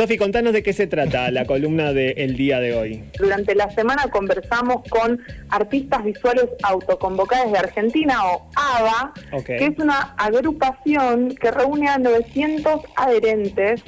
Sofi, contanos de qué se trata la columna del día de hoy. Durante la semana conversamos con artistas visuales autoconvocadas de Argentina o ABA, que es una agrupación que reúne a 900 adherentes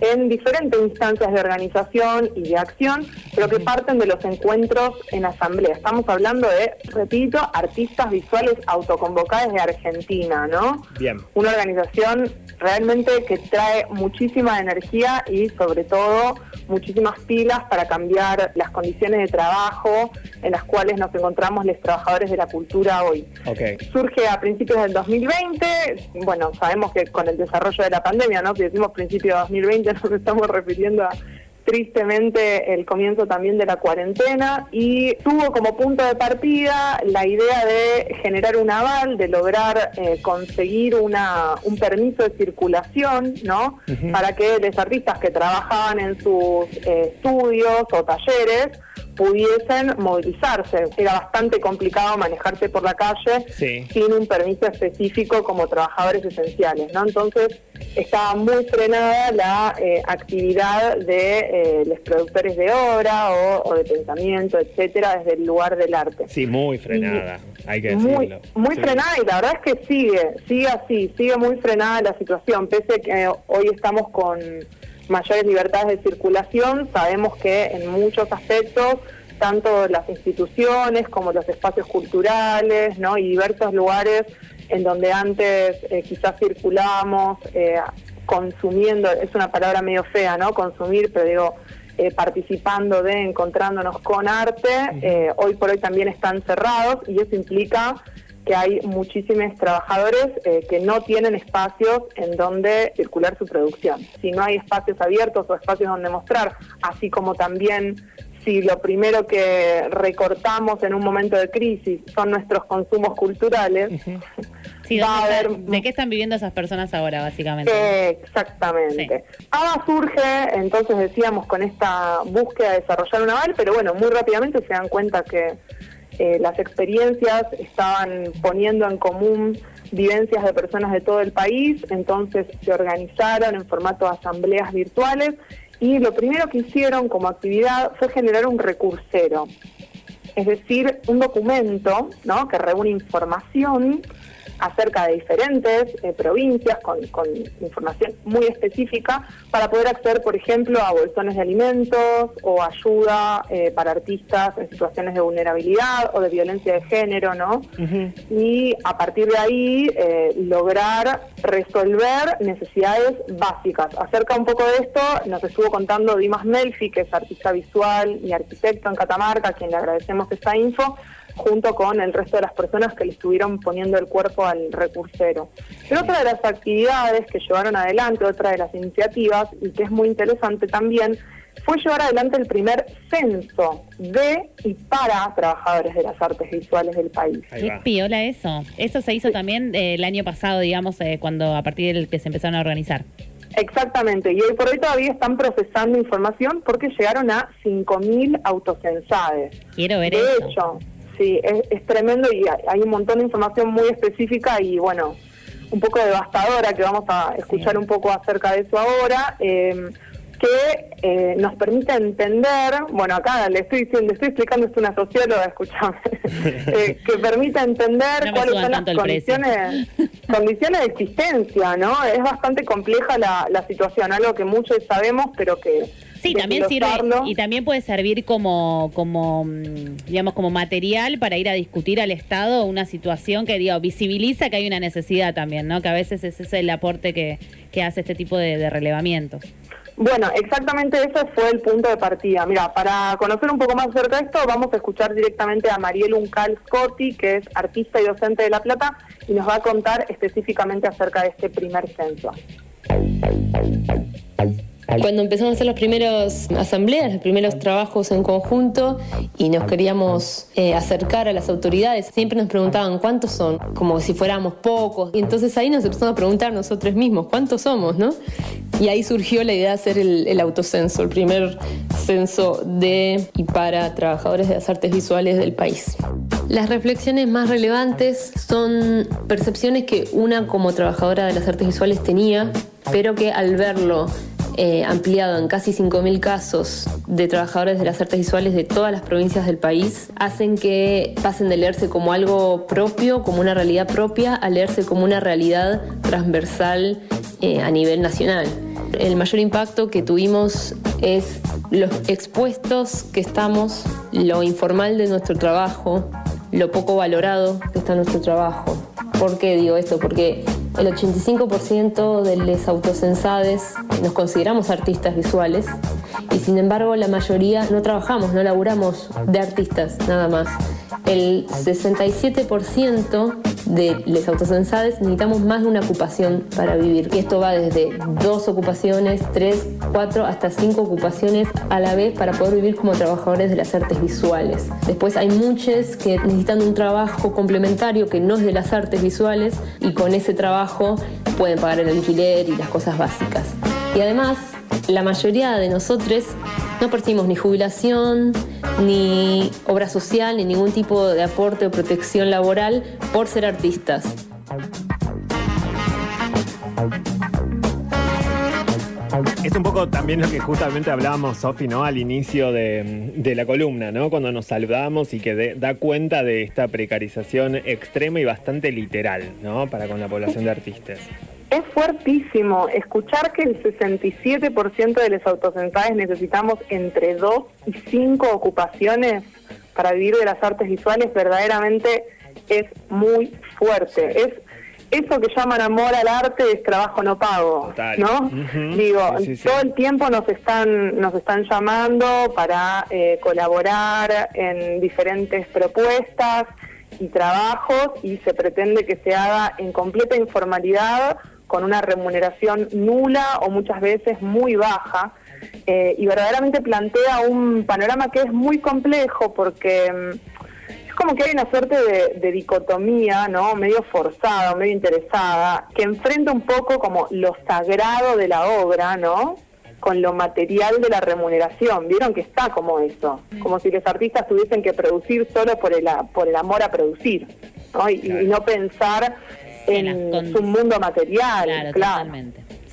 en diferentes instancias de organización y de acción, pero que parten de los encuentros en asamblea. Estamos hablando de, repito, artistas visuales autoconvocados de Argentina, ¿no? Bien. Una organización realmente que trae muchísima energía y sobre todo muchísimas pilas para cambiar las condiciones de trabajo en las cuales nos encontramos los trabajadores de la cultura hoy. Okay. Surge a principios del 2020, bueno, sabemos que con el desarrollo de la pandemia, ¿no? Si decimos principio de 2020 nos estamos refiriendo a tristemente el comienzo también de la cuarentena y tuvo como punto de partida la idea de generar un aval, de lograr eh, conseguir una, un permiso de circulación, ¿no? Para que los artistas que trabajaban en sus eh, estudios o talleres pudiesen movilizarse. Era bastante complicado manejarse por la calle sin un permiso específico como trabajadores esenciales, ¿no? Entonces estaba muy frenada la eh, actividad de eh, los productores de obra o, de pensamiento, etcétera, desde el lugar del arte. Sí, muy frenada, hay que decirlo. Muy, frenada y la verdad es que sigue, sigue así, sigue muy frenada la situación, pese a que hoy estamos con mayores libertades de circulación, sabemos que en muchos aspectos tanto las instituciones como los espacios culturales ¿no? y diversos lugares en donde antes eh, quizás circulamos eh, consumiendo, es una palabra medio fea, ¿no? Consumir, pero digo, eh, participando de, encontrándonos con arte, hoy por hoy también están cerrados y eso implica que hay muchísimos trabajadores eh, que no tienen espacios en donde circular su producción. Si no hay espacios abiertos o espacios donde mostrar, así como también si lo primero que recortamos en un momento de crisis son nuestros consumos culturales, va a haber... ¿De qué están viviendo esas personas ahora, básicamente? exactamente. ABA surge, entonces decíamos, con esta búsqueda de desarrollar un aval, pero bueno, muy rápidamente se dan cuenta que eh, las experiencias estaban poniendo en común vivencias de personas de todo el país, entonces se organizaron en formato de asambleas virtuales y lo primero que hicieron como actividad fue generar un recursero, es decir, un documento ¿no? que reúne información acerca de diferentes eh, provincias con, información muy específica para poder acceder, por ejemplo, a bolsones de alimentos o ayuda eh, para artistas en situaciones de vulnerabilidad o de violencia de género, ¿no? Y a partir de ahí eh, lograr resolver necesidades básicas. Acerca un poco de esto nos estuvo contando Dimas Melfi, que es artista visual y arquitecto en Catamarca, a quien le agradecemos esta info junto con el resto de las personas que le estuvieron poniendo el cuerpo al recursero. Pero otra de las actividades que llevaron adelante, otra de las iniciativas, y que es muy interesante también, fue llevar adelante el primer censo de y para trabajadores de las artes visuales del país. Qué piola eso. Eso se hizo también eh, el año pasado, digamos, eh, cuando a partir del que se empezaron a organizar. Exactamente, y hoy por hoy todavía están procesando información porque llegaron a 5.000 autocensades. Quiero ver de eso. De hecho, sí, es, tremendo y hay un montón de información muy específica y bueno, un poco devastadora que vamos a escuchar un poco acerca de eso ahora. Eh, que eh, nos permite entender, bueno, acá le estoy diciendo, le estoy explicando, es una socióloga, escúchame, eh, que permite entender cuáles son las condiciones, condiciones de existencia, ¿no? Es bastante compleja la, la situación, algo que muchos sabemos, pero que Sí, también sirve y también puede servir como, como, digamos, como material para ir a discutir al Estado una situación que, digo, visibiliza que hay una necesidad también, ¿no? Que a veces ese es el aporte que, que hace este tipo de, relevamiento. Bueno, exactamente ese fue el punto de partida. Mira, para conocer un poco más acerca de esto, vamos a escuchar directamente a Mariel Uncal Scotti, que es artista y docente de La Plata, y nos va a contar específicamente acerca de este primer censo. Cuando empezamos a hacer las primeras asambleas, los primeros trabajos en conjunto y nos queríamos eh, acercar a las autoridades, siempre nos preguntaban cuántos son, como si fuéramos pocos. Y entonces ahí nos empezamos a preguntar nosotros mismos cuántos somos, ¿no? Y ahí surgió la idea de hacer el, el autocenso, el primer censo de y para trabajadores de las artes visuales del país. Las reflexiones más relevantes son percepciones que una como trabajadora de las artes visuales tenía, pero que al verlo eh, ampliado en casi 5.000 casos de trabajadores de las artes visuales de todas las provincias del país, hacen que pasen de leerse como algo propio, como una realidad propia, a leerse como una realidad transversal eh, a nivel nacional. El mayor impacto que tuvimos es los expuestos que estamos, lo informal de nuestro trabajo, lo poco valorado que está nuestro trabajo. ¿Por qué digo esto? Porque el 85% de los autocensades nos consideramos artistas visuales y sin embargo la mayoría no trabajamos, no laburamos de artistas nada más. El 67% de los autocensades necesitamos más de una ocupación para vivir. Y esto va desde dos ocupaciones, tres, cuatro, hasta cinco ocupaciones a la vez para poder vivir como trabajadores de las artes visuales. Después hay muchos que necesitan un trabajo complementario que no es de las artes visuales y con ese trabajo pueden pagar el alquiler y las cosas básicas. Y además, la mayoría de nosotros no percibimos ni jubilación, ni obra social, ni ningún tipo de aporte o protección laboral por ser artistas. Es un poco también lo que justamente hablábamos, Sofi, ¿no? Al inicio de, la columna, ¿no? Cuando nos saludamos y que da cuenta de esta precarización extrema y bastante literal, ¿no? Para con la población de artistas. Es fuertísimo escuchar que el 67% de los autocensades necesitamos entre dos y cinco ocupaciones para vivir de las artes visuales, verdaderamente es muy fuerte. Es eso que llaman amor al arte es trabajo no pago, ¿no? Digo, todo el tiempo nos están nos están llamando para eh, colaborar en diferentes propuestas y trabajos y se pretende que se haga en completa informalidad con una remuneración nula o muchas veces muy baja. Eh, y verdaderamente plantea un panorama que es muy complejo porque mm, es como que hay una suerte de, dicotomía, ¿no? Medio forzada, medio interesada, que enfrenta un poco como lo sagrado de la obra, ¿no? Con lo material de la remuneración. Vieron que está como eso, como si los artistas tuviesen que producir solo por el, por el amor a producir, ¿no? y no pensar en su mundo material, claro.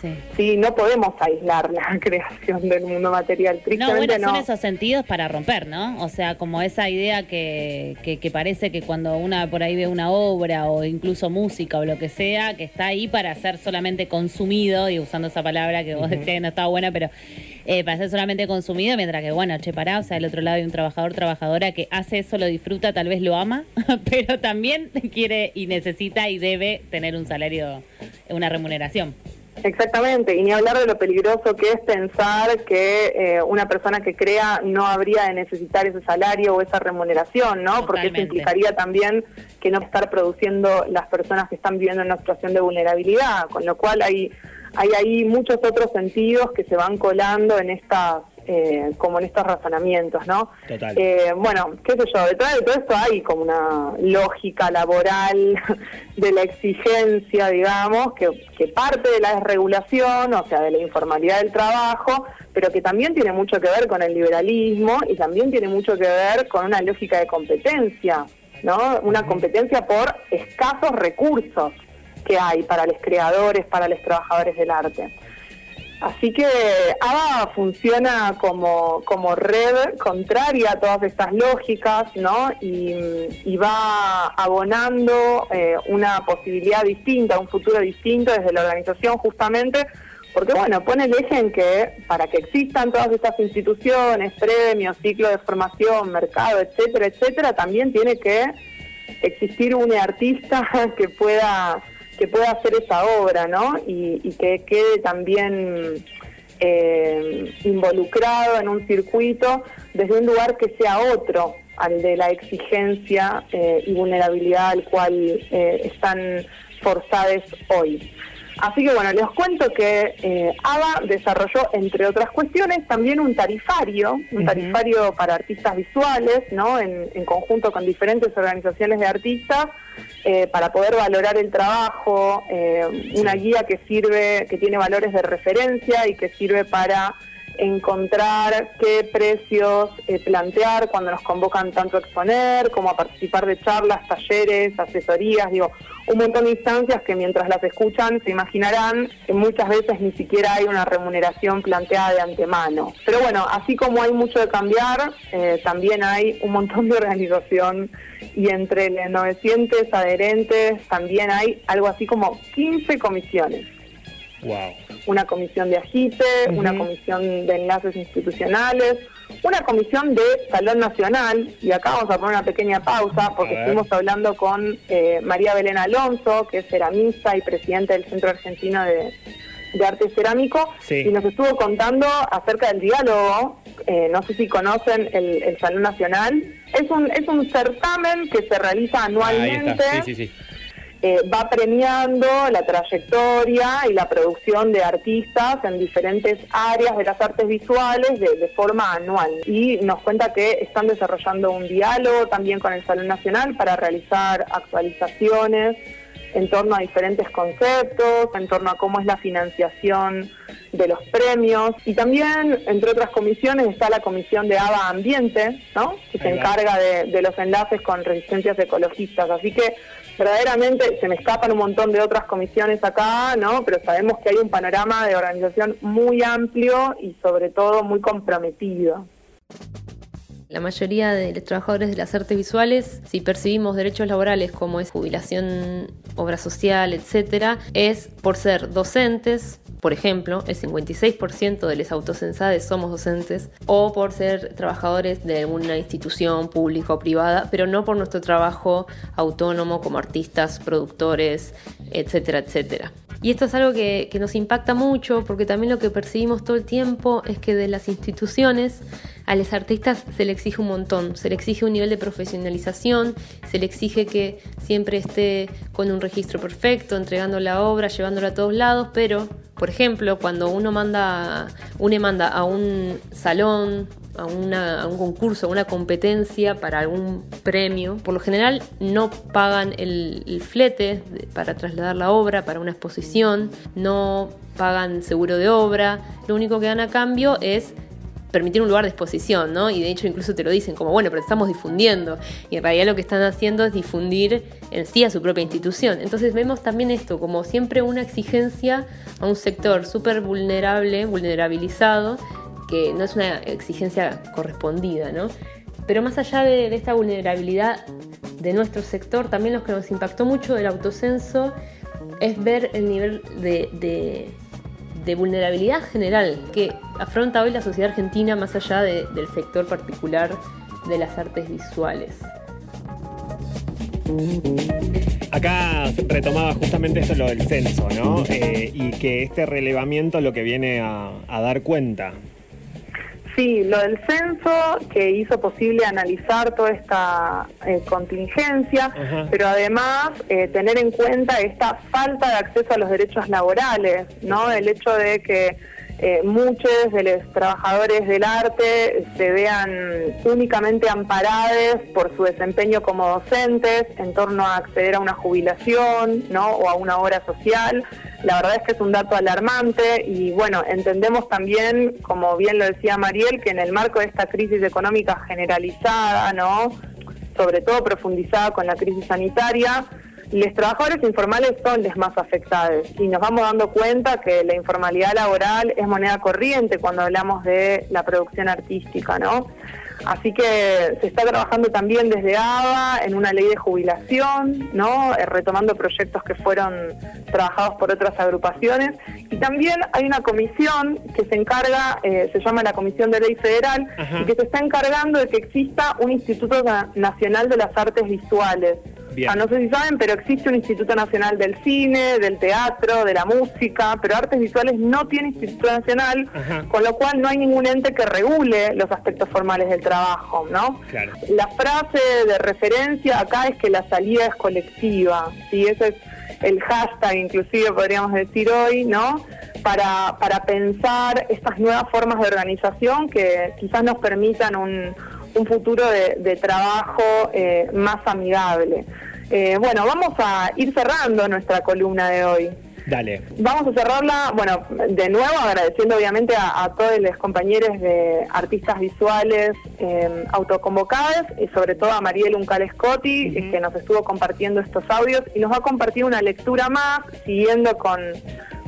Sí. no podemos aislar la creación del mundo material. no, bueno, son esos sentidos para romper, ¿no? O sea, como esa idea que, que, parece que cuando una por ahí ve una obra o incluso música o lo que sea, que está ahí para ser solamente consumido, y usando esa palabra que vos decías que no estaba buena, pero eh, para ser solamente consumido, mientras que, bueno, che, pará, o sea, del otro lado hay un trabajador, trabajadora que hace eso, lo disfruta, tal vez lo ama, pero también quiere y necesita y debe tener un salario, una remuneración. Exactamente, y ni hablar de lo peligroso que es pensar que eh, una persona que crea no habría de necesitar ese salario o esa remuneración, ¿no? Porque eso implicaría también que no estar produciendo las personas que están viviendo en una situación de vulnerabilidad, con lo cual hay hay ahí muchos otros sentidos que se van colando en estas eh, como en estos razonamientos, ¿no? Eh, bueno, qué sé yo, detrás de todo esto hay como una lógica laboral de la exigencia, digamos, que, que parte de la desregulación, o sea, de la informalidad del trabajo, pero que también tiene mucho que ver con el liberalismo y también tiene mucho que ver con una lógica de competencia, ¿no? Una competencia por escasos recursos que hay para los creadores, para los trabajadores del arte. Así que ABA funciona como, como red contraria a todas estas lógicas, ¿no? Y, va abonando eh, una posibilidad distinta, un futuro distinto desde la organización justamente, porque bueno, pone el eje en que para que existan todas estas instituciones, premios, ciclo de formación, mercado, etcétera, etcétera, también tiene que existir un artista que pueda que pueda hacer esa obra, ¿no? Y, que quede también eh, involucrado en un circuito desde un lugar que sea otro al de la exigencia eh, y vulnerabilidad al cual eh, están forzados hoy. Así que bueno, les cuento que eh, ABA desarrolló, entre otras cuestiones, también un tarifario, un tarifario para artistas visuales, ¿no? En, conjunto con diferentes organizaciones de artistas, eh, para poder valorar el trabajo, eh, una guía que sirve, que tiene valores de referencia y que sirve para encontrar qué precios plantear cuando nos convocan tanto a exponer como a participar de charlas, talleres, asesorías, digo, un montón de instancias que mientras las escuchan se imaginarán que muchas veces ni siquiera hay una remuneración planteada de antemano. Pero bueno, así como hay mucho de cambiar, eh, también hay un montón de organización y entre los 900 adherentes también hay algo así como 15 comisiones. Wow. Una comisión de agite, una comisión de enlaces institucionales, una comisión de Salón Nacional, y acá vamos a poner una pequeña pausa porque estuvimos hablando con eh, María Belén Alonso, que es ceramista y presidente del Centro Argentino de, Arte Cerámico, y nos estuvo contando acerca del diálogo. Eh, no sé si conocen el, Salón Nacional. Es un, es un certamen que se realiza anualmente. Sí, sí, sí eh, va premiando la trayectoria y la producción de artistas en diferentes áreas de las artes visuales de, forma anual. Y nos cuenta que están desarrollando un diálogo también con el Salón Nacional para realizar actualizaciones en torno a diferentes conceptos, en torno a cómo es la financiación de los premios y también, entre otras comisiones, está la comisión de ABA Ambiente, ¿no? que se encarga de, de los enlaces con resistencias ecologistas. Así que verdaderamente se me escapan un montón de otras comisiones acá, ¿no? Pero sabemos que hay un panorama de organización muy amplio y sobre todo muy comprometido. La mayoría de los trabajadores de las artes visuales, si percibimos derechos laborales como es jubilación, obra social, etcétera, es por ser docentes, por ejemplo, el 56% de los autocensades somos docentes, o por ser trabajadores de alguna institución pública o privada, pero no por nuestro trabajo autónomo como artistas, productores, etcétera, etcétera. Y esto es algo que, que nos impacta mucho porque también lo que percibimos todo el tiempo es que de las instituciones a los artistas se le exige un montón, se le exige un nivel de profesionalización, se le exige que siempre esté con un registro perfecto, entregando la obra, llevándola a todos lados, pero, por ejemplo, cuando uno manda, uno manda a un salón, a, un concurso, a una competencia para algún premio, por lo general no pagan el, el flete para trasladar la obra para una exposición, no pagan seguro de obra, lo único que dan a cambio es permitir un lugar de exposición, ¿no? Y de hecho incluso te lo dicen como, bueno, pero estamos difundiendo. Y en realidad lo que están haciendo es difundir en sí a su propia institución. Entonces vemos también esto como siempre una exigencia a un sector súper vulnerable, vulnerabilizado, que no es una exigencia correspondida, ¿no? Pero más allá de, esta vulnerabilidad de nuestro sector, también lo que nos impactó mucho del autocenso es ver el nivel de vulnerabilidad general que afronta hoy la sociedad argentina más allá del sector particular de las artes visuales. Acá retomaba justamente esto lo del censo, ¿no? Eh, y que este relevamiento lo que viene a dar cuenta Sí, lo del censo que hizo posible analizar toda esta eh, contingencia, pero además eh, tener en cuenta esta falta de acceso a los derechos laborales, ¿no? El hecho de que eh, muchos de los trabajadores del arte se vean únicamente amparados por su desempeño como docentes en torno a acceder a una jubilación ¿no? o a una obra social. La verdad es que es un dato alarmante y bueno, entendemos también, como bien lo decía Mariel, que en el marco de esta crisis económica generalizada, ¿no? sobre todo profundizada con la crisis sanitaria, los trabajadores informales son los más afectados y nos vamos dando cuenta que la informalidad laboral es moneda corriente cuando hablamos de la producción artística, ¿no? Así que se está trabajando también desde ABA en una ley de jubilación, ¿no? Eh, retomando proyectos que fueron trabajados por otras agrupaciones. Y también hay una comisión que se encarga, eh, se llama la Comisión de Ley Federal, y que se está encargando de que exista un Instituto Nacional de las Artes Visuales. Ah, no sé si saben, pero existe un Instituto Nacional del Cine, del Teatro, de la Música, pero Artes Visuales no tiene Instituto Nacional, con lo cual no hay ningún ente que regule los aspectos formales del trabajo, ¿no? La frase de referencia acá es que la salida es colectiva, ¿sí? Ese es el hashtag, inclusive podríamos decir hoy, ¿no? Para, para pensar estas nuevas formas de organización que quizás nos permitan un, un futuro de, trabajo eh, más amigable. Eh, bueno, vamos a ir cerrando nuestra columna de hoy. Dale. Vamos a cerrarla, bueno, de nuevo agradeciendo obviamente a, todos los compañeros de artistas visuales eh, autoconvocados y sobre todo a Mariel Uncalescotti, que nos estuvo compartiendo estos audios y nos va a compartir una lectura más, siguiendo con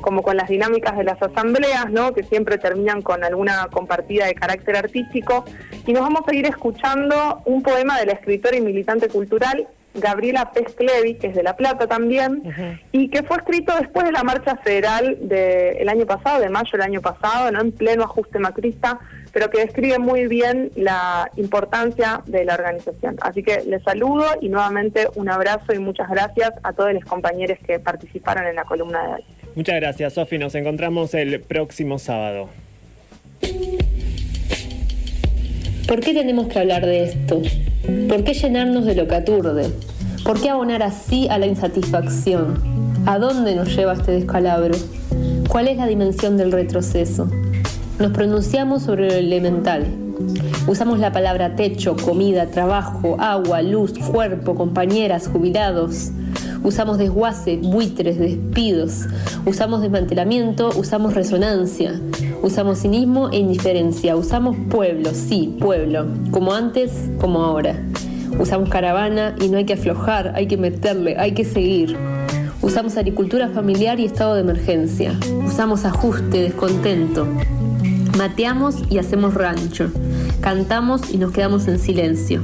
como con las dinámicas de las asambleas, ¿no? que siempre terminan con alguna compartida de carácter artístico. Y nos vamos a ir escuchando un poema de la escritora y militante cultural Gabriela Pesclevi, que es de La Plata también, y que fue escrito después de la marcha federal del año pasado, de mayo del año pasado, no en pleno ajuste macrista, pero que describe muy bien la importancia de la organización. Así que les saludo y nuevamente un abrazo y muchas gracias a todos los compañeros que participaron en la columna de hoy. Muchas gracias, Sofi. Nos encontramos el próximo sábado. ¿Por qué tenemos que hablar de esto? ¿Por qué llenarnos de lo que aturde? ¿Por qué abonar así a la insatisfacción? ¿A dónde nos lleva este descalabro? ¿Cuál es la dimensión del retroceso? Nos pronunciamos sobre lo elemental. Usamos la palabra techo, comida, trabajo, agua, luz, cuerpo, compañeras, jubilados. Usamos desguace, buitres, despidos. Usamos desmantelamiento, usamos resonancia. Usamos cinismo e indiferencia. Usamos pueblo, sí, pueblo. Como antes, como ahora. Usamos caravana y no hay que aflojar, hay que meterle, hay que seguir. Usamos agricultura familiar y estado de emergencia. Usamos ajuste, descontento. Mateamos y hacemos rancho. Cantamos y nos quedamos en silencio.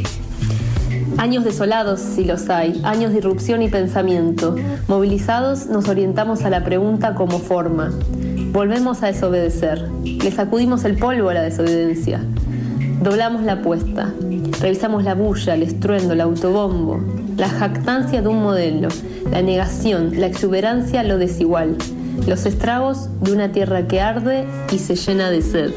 Años desolados, si los hay, años de irrupción y pensamiento. Movilizados nos orientamos a la pregunta como forma. Volvemos a desobedecer. Le sacudimos el polvo a la desobediencia. Doblamos la apuesta. Revisamos la bulla, el estruendo, el autobombo. La jactancia de un modelo. La negación, la exuberancia, lo desigual. Los estragos de una tierra que arde y se llena de sed.